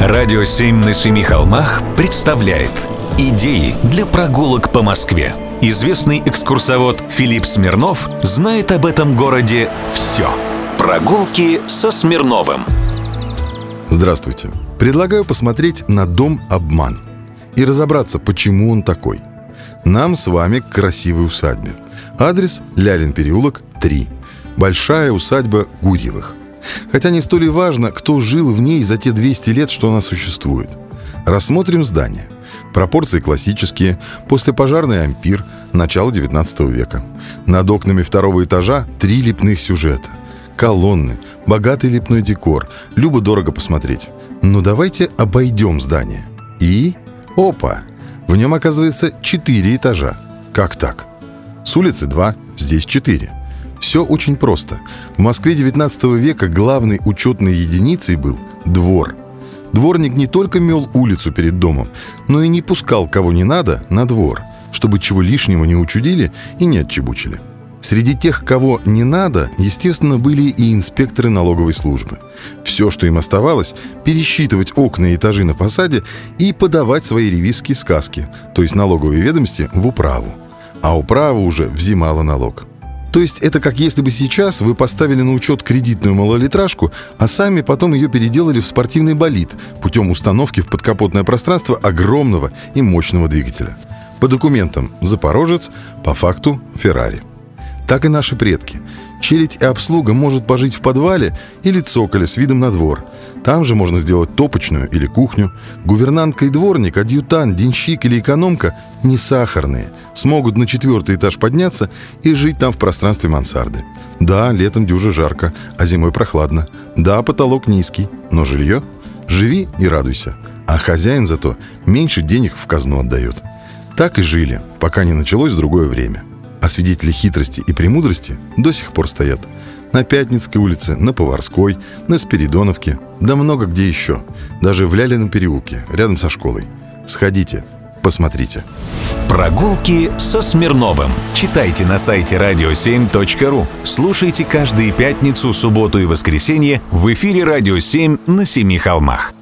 Радио «Семь на семи холмах» представляет Идеи для прогулок по Москве. Известный экскурсовод Филипп Смирнов знает об этом городе все. Прогулки со Смирновым. Здравствуйте. Предлагаю посмотреть на дом «Обман» и разобраться, почему он такой. Нам с вами к красивой усадьбе. Адрес – Лялин переулок, 3. Большая усадьба Гурьевых. Хотя не столь и важно, кто жил в ней за те 200 лет, что она существует. Рассмотрим здание. Пропорции классические, послепожарный ампир, начало 19 века. Над окнами второго этажа три лепных сюжета. Колонны, богатый лепной декор, любо-дорого посмотреть. Но давайте обойдем здание. И... Опа! В нем оказывается четыре этажа. Как так? С улицы два, здесь четыре. Все очень просто. В Москве 19 века главной учетной единицей был двор. Дворник не только мел улицу перед домом, но и не пускал кого не надо на двор, чтобы чего лишнего не учудили и не отчебучили. Среди тех, кого не надо, естественно, были и инспекторы налоговой службы. Все, что им оставалось, пересчитывать окна и этажи на фасаде и подавать свои ревизские сказки, то есть налоговые ведомости, в управу. А управа уже взимала налог. То есть это как если бы сейчас вы поставили на учет кредитную малолитражку, а сами потом ее переделали в спортивный болид путем установки в подкапотное пространство огромного и мощного двигателя. По документам «Запорожец», по факту «Феррари». Так и наши предки. Челядь и обслуга может пожить в подвале или цоколе с видом на двор. Там же можно сделать топочную или кухню. Гувернантка и дворник, адъютант, денщик или экономка не сахарные. Смогут на четвертый этаж подняться и жить там в пространстве мансарды. Да, летом дюже жарко, а зимой прохладно. Да, потолок низкий, но жилье? Живи и радуйся. А хозяин зато меньше денег в казну отдает. Так и жили, пока не началось другое время. А свидетели хитрости и премудрости до сих пор стоят. На Пятницкой улице, на Поварской, на Спиридоновке, да много где еще. Даже в Лялином переулке, рядом со школой. Сходите, посмотрите. Прогулки со Смирновым. Читайте на сайте radio7.ru. Слушайте каждые пятницу, субботу и воскресенье в эфире «Радио 7» на Семи холмах.